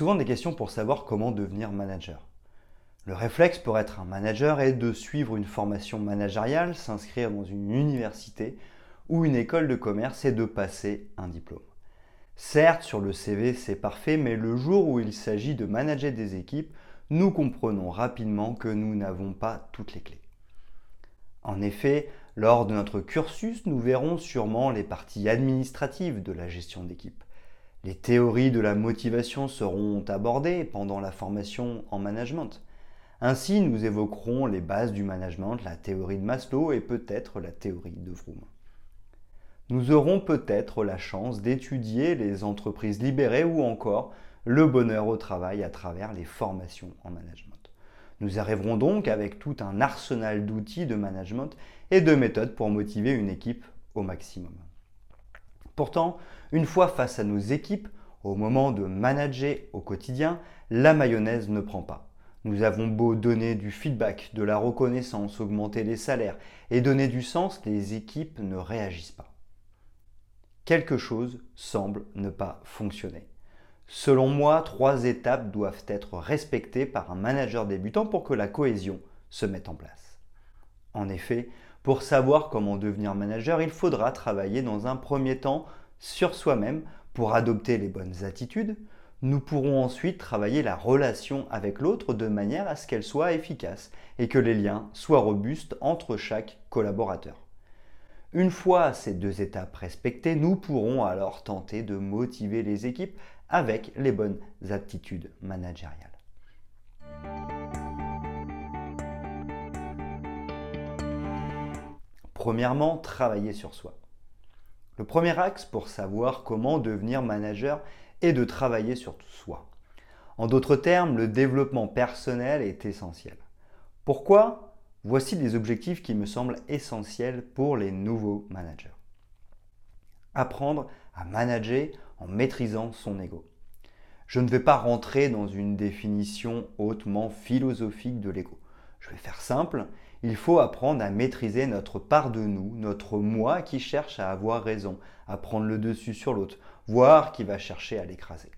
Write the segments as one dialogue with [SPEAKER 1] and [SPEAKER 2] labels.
[SPEAKER 1] Souvent des questions pour savoir comment devenir manager. Le réflexe pour être un manager est de suivre une formation managériale, s'inscrire dans une université ou une école de commerce et de passer un diplôme. Certes, sur le CV, c'est parfait, mais le jour où il s'agit de manager des équipes, nous comprenons rapidement que nous n'avons pas toutes les clés. En effet, lors de notre cursus, nous verrons sûrement les parties administratives de la gestion d'équipe. Les théories de la motivation seront abordées pendant la formation en management. Ainsi, nous évoquerons les bases du management, la théorie de Maslow et peut-être la théorie de Vroom. Nous aurons peut-être la chance d'étudier les entreprises libérées ou encore le bonheur au travail à travers les formations en management. Nous arriverons donc avec tout un arsenal d'outils de management et de méthodes pour motiver une équipe au maximum. Pourtant, une fois face à nos équipes, au moment de manager au quotidien, la mayonnaise ne prend pas. Nous avons beau donner du feedback, de la reconnaissance, augmenter les salaires et donner du sens, les équipes ne réagissent pas. Quelque chose semble ne pas fonctionner. Selon moi, trois étapes doivent être respectées par un manager débutant pour que la cohésion se mette en place. En effet, pour savoir comment devenir manager, il faudra travailler dans un premier temps sur soi-même pour adopter les bonnes attitudes. Nous pourrons ensuite travailler la relation avec l'autre de manière à ce qu'elle soit efficace et que les liens soient robustes entre chaque collaborateur. Une fois ces deux étapes respectées, nous pourrons alors tenter de motiver les équipes avec les bonnes attitudes managériales. Premièrement, travailler sur soi. Le premier axe pour savoir comment devenir manager est de travailler sur soi. En d'autres termes, le développement personnel est essentiel. Pourquoi? Voici des objectifs qui me semblent essentiels pour les nouveaux managers. Apprendre à manager en maîtrisant son ego. Je ne vais pas rentrer dans une définition hautement philosophique de l'ego. Je vais faire simple il faut apprendre à maîtriser notre part de nous, notre moi qui cherche à avoir raison, à prendre le dessus sur l'autre, voire qui va chercher à l'écraser.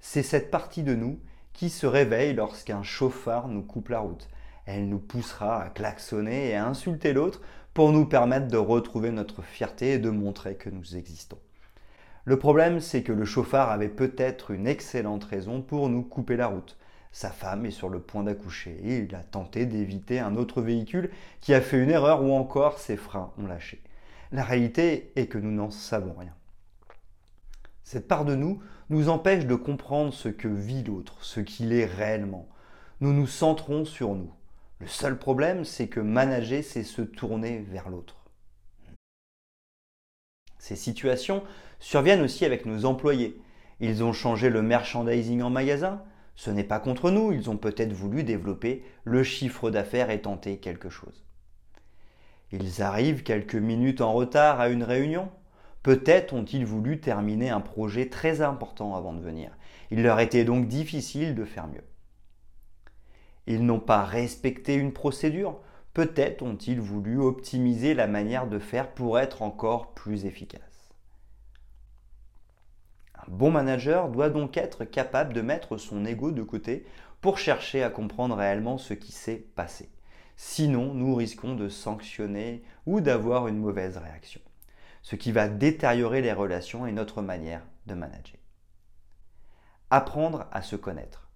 [SPEAKER 1] C'est cette partie de nous qui se réveille lorsqu'un chauffard nous coupe la route. Elle nous poussera à klaxonner et à insulter l'autre pour nous permettre de retrouver notre fierté et de montrer que nous existons. Le problème, c'est que le chauffard avait peut-être une excellente raison pour nous couper la route. Sa femme est sur le point d'accoucher et il a tenté d'éviter un autre véhicule qui a fait une erreur ou encore ses freins ont lâché. La réalité est que nous n'en savons rien. Cette part de nous nous empêche de comprendre ce que vit l'autre, ce qu'il est réellement. Nous nous centrons sur nous. Le seul problème, c'est que manager, c'est se tourner vers l'autre. Ces situations surviennent aussi avec nos employés. Ils ont changé le merchandising en magasin, ce n'est pas contre nous, ils ont peut-être voulu développer le chiffre d'affaires et tenter quelque chose. Ils arrivent quelques minutes en retard à une réunion. Peut-être ont-ils voulu terminer un projet très important avant de venir. Il leur était donc difficile de faire mieux. Ils n'ont pas respecté une procédure. Peut-être ont-ils voulu optimiser la manière de faire pour être encore plus efficace. Bon manager doit donc être capable de mettre son ego de côté pour chercher à comprendre réellement ce qui s'est passé. Sinon, nous risquons de sanctionner ou d'avoir une mauvaise réaction, ce qui va détériorer les relations et notre manière de manager. Apprendre à se connaître.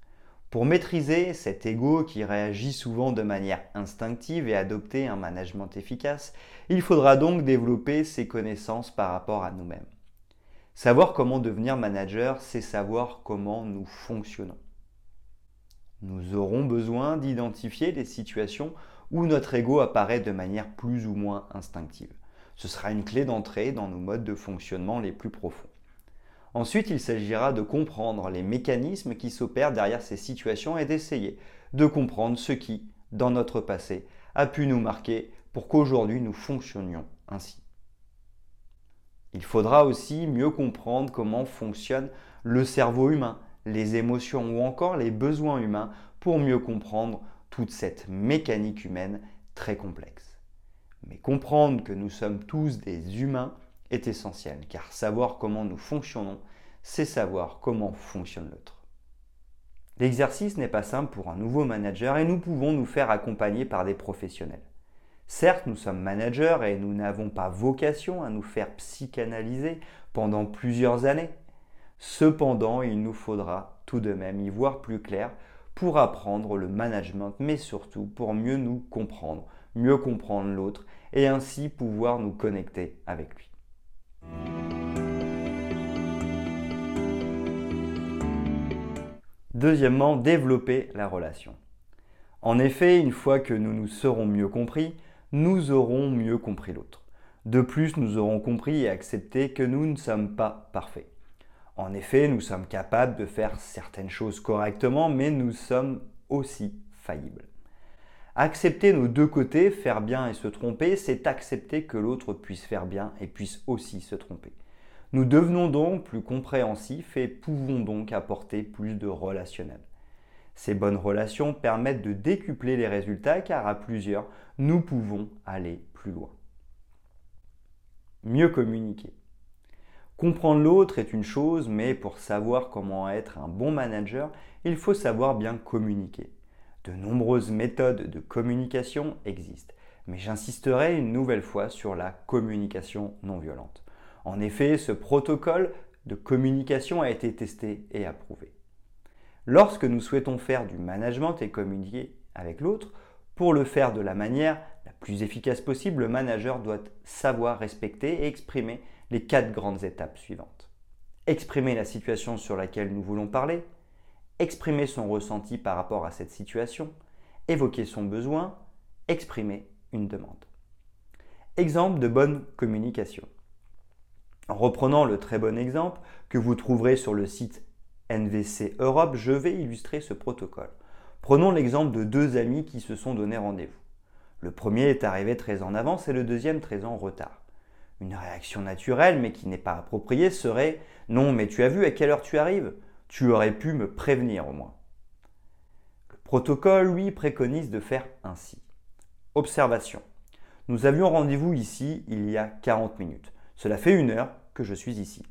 [SPEAKER 1] Pour maîtriser cet ego qui réagit souvent de manière instinctive et adopter un management efficace, il faudra donc développer ses connaissances par rapport à nous-mêmes. Savoir comment devenir manager, c'est savoir comment nous fonctionnons. Nous aurons besoin d'identifier les situations où notre ego apparaît de manière plus ou moins instinctive. Ce sera une clé d'entrée dans nos modes de fonctionnement les plus profonds. Ensuite, il s'agira de comprendre les mécanismes qui s'opèrent derrière ces situations et d'essayer de comprendre ce qui, dans notre passé, a pu nous marquer pour qu'aujourd'hui nous fonctionnions ainsi. Il faudra aussi mieux comprendre comment fonctionne le cerveau humain, les émotions ou encore les besoins humains pour mieux comprendre toute cette mécanique humaine très complexe. Mais comprendre que nous sommes tous des humains est essentiel, car savoir comment nous fonctionnons, c'est savoir comment fonctionne l'autre. L'exercice n'est pas simple pour un nouveau manager et nous pouvons nous faire accompagner par des professionnels. Certes, nous sommes managers et nous n'avons pas vocation à nous faire psychanalyser pendant plusieurs années. Cependant, il nous faudra tout de même y voir plus clair pour apprendre le management, mais surtout pour mieux nous comprendre, mieux comprendre l'autre et ainsi pouvoir nous connecter avec lui. Deuxièmement, développer la relation. En effet, une fois que nous nous serons mieux compris, nous aurons mieux compris l'autre. De plus, nous aurons compris et accepté que nous ne sommes pas parfaits. En effet, nous sommes capables de faire certaines choses correctement, mais nous sommes aussi faillibles. Accepter nos deux côtés, faire bien et se tromper, c'est accepter que l'autre puisse faire bien et puisse aussi se tromper. Nous devenons donc plus compréhensifs et pouvons donc apporter plus de relationnel. Ces bonnes relations permettent de décupler les résultats car à plusieurs, nous pouvons aller plus loin. Mieux communiquer. Comprendre l'autre est une chose, mais pour savoir comment être un bon manager, il faut savoir bien communiquer. De nombreuses méthodes de communication existent, mais j'insisterai une nouvelle fois sur la communication non violente. En effet, ce protocole de communication a été testé et approuvé. Lorsque nous souhaitons faire du management et communiquer avec l'autre, pour le faire de la manière la plus efficace possible, le manager doit savoir respecter et exprimer les quatre grandes étapes suivantes. Exprimer la situation sur laquelle nous voulons parler, exprimer son ressenti par rapport à cette situation, évoquer son besoin, exprimer une demande. Exemple de bonne communication. En reprenant le très bon exemple que vous trouverez sur le site NVC Europe, je vais illustrer ce protocole. Prenons l'exemple de deux amis qui se sont donné rendez-vous. Le premier est arrivé très en avance et le deuxième très en retard. Une réaction naturelle mais qui n'est pas appropriée serait Non, mais tu as vu à quelle heure tu arrives? Tu aurais pu me prévenir au moins. Le protocole, lui, préconise de faire ainsi. Observation. Nous avions rendez-vous ici il y a 40 minutes. Cela fait une heure que je suis ici.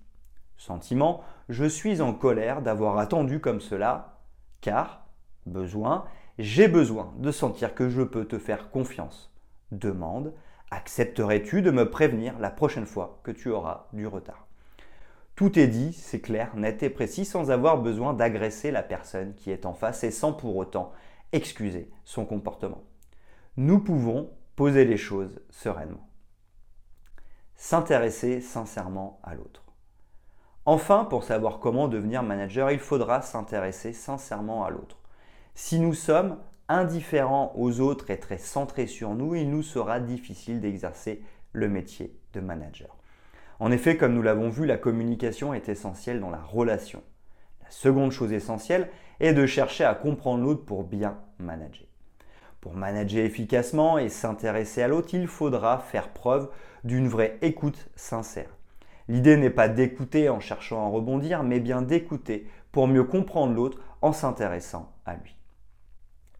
[SPEAKER 1] Sentiment, je suis en colère d'avoir attendu comme cela, car, besoin, j'ai besoin de sentir que je peux te faire confiance. Demande, accepterais-tu de me prévenir la prochaine fois que tu auras du retard? Tout est dit, c'est clair, net et précis, sans avoir besoin d'agresser la personne qui est en face et sans pour autant excuser son comportement. Nous pouvons poser les choses sereinement. S'intéresser sincèrement à l'autre. Enfin, pour savoir comment devenir manager, il faudra s'intéresser sincèrement à l'autre. Si nous sommes indifférents aux autres et très centrés sur nous, il nous sera difficile d'exercer le métier de manager. En effet, comme nous l'avons vu, la communication est essentielle dans la relation. La seconde chose essentielle est de chercher à comprendre l'autre pour bien manager. Pour manager efficacement et s'intéresser à l'autre, il faudra faire preuve d'une vraie écoute sincère. L'idée n'est pas d'écouter en cherchant à rebondir, mais bien d'écouter pour mieux comprendre l'autre en s'intéressant à lui.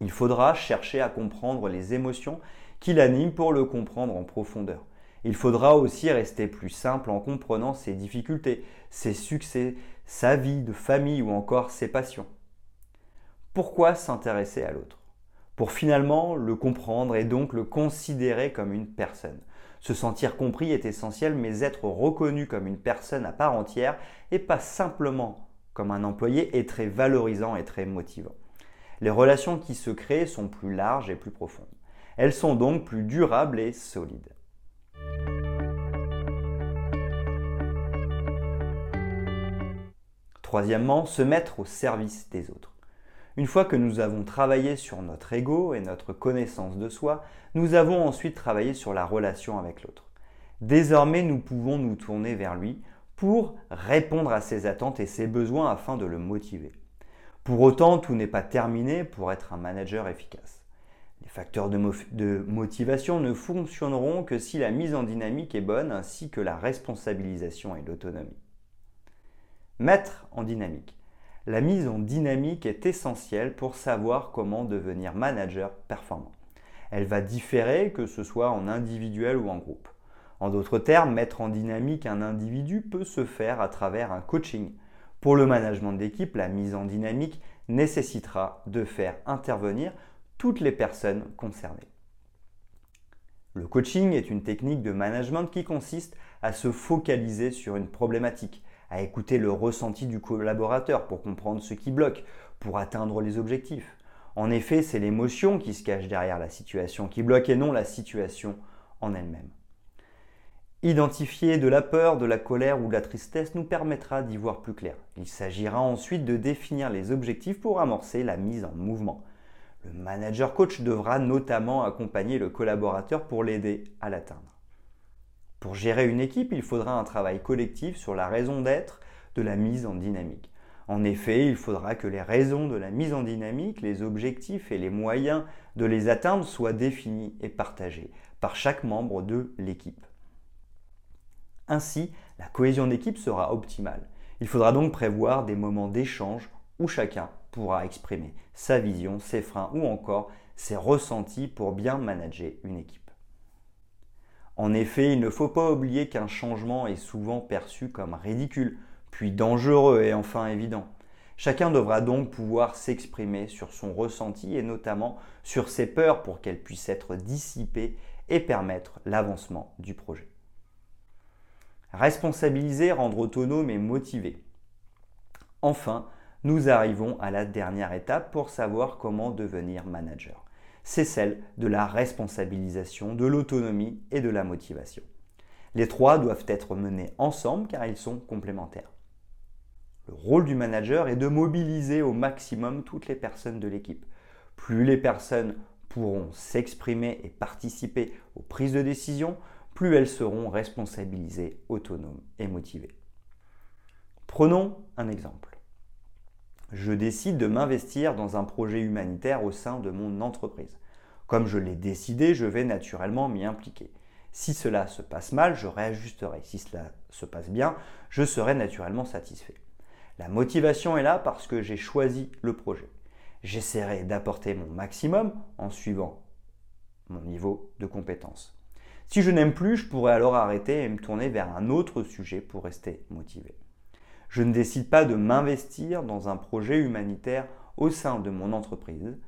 [SPEAKER 1] Il faudra chercher à comprendre les émotions qui l'animent pour le comprendre en profondeur. Il faudra aussi rester plus simple en comprenant ses difficultés, ses succès, sa vie de famille ou encore ses passions. Pourquoi s'intéresser à l'autre? Pour finalement le comprendre et donc le considérer comme une personne. Se sentir compris est essentiel, mais être reconnu comme une personne à part entière et pas simplement comme un employé est très valorisant et très motivant. Les relations qui se créent sont plus larges et plus profondes. Elles sont donc plus durables et solides. Troisièmement, se mettre au service des autres. Une fois que nous avons travaillé sur notre ego et notre connaissance de soi, nous avons ensuite travaillé sur la relation avec l'autre. Désormais, nous pouvons nous tourner vers lui pour répondre à ses attentes et ses besoins afin de le motiver. Pour autant, tout n'est pas terminé pour être un manager efficace. Les facteurs de, motivation ne fonctionneront que si la mise en dynamique est bonne ainsi que la responsabilisation et l'autonomie. Mettre en dynamique. La mise en dynamique est essentielle pour savoir comment devenir manager performant. Elle va différer que ce soit en individuel ou en groupe. En d'autres termes, mettre en dynamique un individu peut se faire à travers un coaching. Pour le management d'équipe, la mise en dynamique nécessitera de faire intervenir toutes les personnes concernées. Le coaching est une technique de management qui consiste à se focaliser sur une problématique, à écouter le ressenti du collaborateur pour comprendre ce qui bloque, pour atteindre les objectifs. En effet, c'est l'émotion qui se cache derrière la situation qui bloque et non la situation en elle-même. Identifier de la peur, de la colère ou de la tristesse nous permettra d'y voir plus clair. Il s'agira ensuite de définir les objectifs pour amorcer la mise en mouvement. Le manager coach devra notamment accompagner le collaborateur pour l'aider à l'atteindre. Pour gérer une équipe, il faudra un travail collectif sur la raison d'être de la mise en dynamique. En effet, il faudra que les raisons de la mise en dynamique, les objectifs et les moyens de les atteindre soient définis et partagés par chaque membre de l'équipe. Ainsi, la cohésion d'équipe sera optimale. Il faudra donc prévoir des moments d'échange où chacun pourra exprimer sa vision, ses freins ou encore ses ressentis pour bien manager une équipe. En effet, il ne faut pas oublier qu'un changement est souvent perçu comme ridicule, puis dangereux et enfin évident. Chacun devra donc pouvoir s'exprimer sur son ressenti et notamment sur ses peurs pour qu'elles puissent être dissipées et permettre l'avancement du projet. Responsabiliser, rendre autonome et motiver. Enfin, nous arrivons à la dernière étape pour savoir comment devenir manager. C'est celle de la responsabilisation, de l'autonomie et de la motivation. Les trois doivent être menés ensemble car ils sont complémentaires. Le rôle du manager est de mobiliser au maximum toutes les personnes de l'équipe. Plus les personnes pourront s'exprimer et participer aux prises de décision, plus elles seront responsabilisées, autonomes et motivées. Prenons un exemple. Je décide de m'investir dans un projet humanitaire au sein de mon entreprise. Comme je l'ai décidé, je vais naturellement m'y impliquer. Si cela se passe mal, je réajusterai. Si cela se passe bien, je serai naturellement satisfait. La motivation est là parce que j'ai choisi le projet. J'essaierai d'apporter mon maximum en suivant mon niveau de compétence. Si je n'aime plus, je pourrais alors arrêter et me tourner vers un autre sujet pour rester motivé. Je ne décide pas de m'investir dans un projet humanitaire au sein de mon entreprise.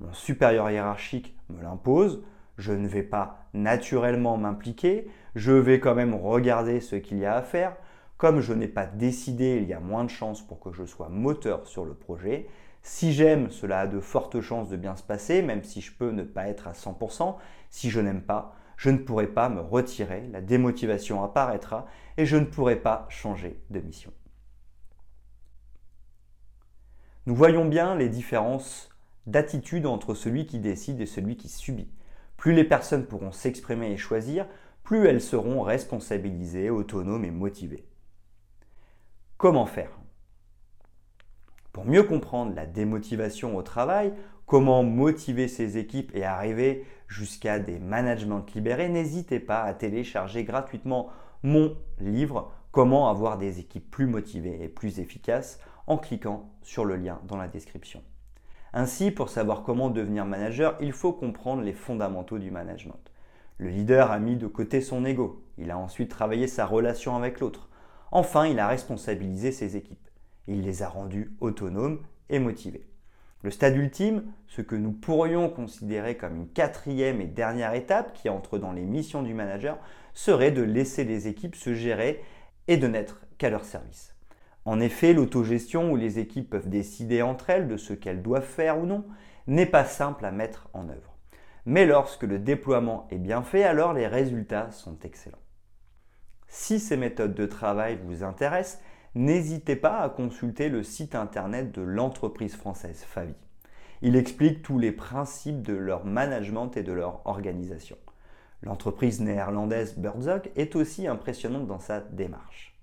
[SPEAKER 1] Mon supérieur hiérarchique me l'impose. Je ne vais pas naturellement m'impliquer. Je vais quand même regarder ce qu'il y a à faire. Comme je n'ai pas décidé, il y a moins de chances pour que je sois moteur sur le projet. Si j'aime, cela a de fortes chances de bien se passer, même si je peux ne pas être à 100%. Si je n'aime pas, je ne pourrai pas me retirer, la démotivation apparaîtra et je ne pourrai pas changer de mission. Nous voyons bien les différences d'attitude entre celui qui décide et celui qui subit. Plus les personnes pourront s'exprimer et choisir, plus elles seront responsabilisées, autonomes et motivées. Comment faire? Pour mieux comprendre la démotivation au travail, comment motiver ses équipes et arriver jusqu'à des managements libérés, n'hésitez pas à télécharger gratuitement mon livre Comment avoir des équipes plus motivées et plus efficaces en cliquant sur le lien dans la description. Ainsi, pour savoir comment devenir manager, il faut comprendre les fondamentaux du management. Le leader a mis de côté son ego, il a ensuite travaillé sa relation avec l'autre. Enfin, il a responsabilisé ses équipes. Il les a rendues autonomes et motivées. Le stade ultime, ce que nous pourrions considérer comme une quatrième et dernière étape qui entre dans les missions du manager, serait de laisser les équipes se gérer et de n'être qu'à leur service. En effet, l'autogestion où les équipes peuvent décider entre elles de ce qu'elles doivent faire ou non n'est pas simple à mettre en œuvre. Mais lorsque le déploiement est bien fait, alors les résultats sont excellents. Si ces méthodes de travail vous intéressent, n'hésitez pas à consulter le site internet de l'entreprise française Favi. Il explique tous les principes de leur management et de leur organisation. L'entreprise néerlandaise Birdzog est aussi impressionnante dans sa démarche.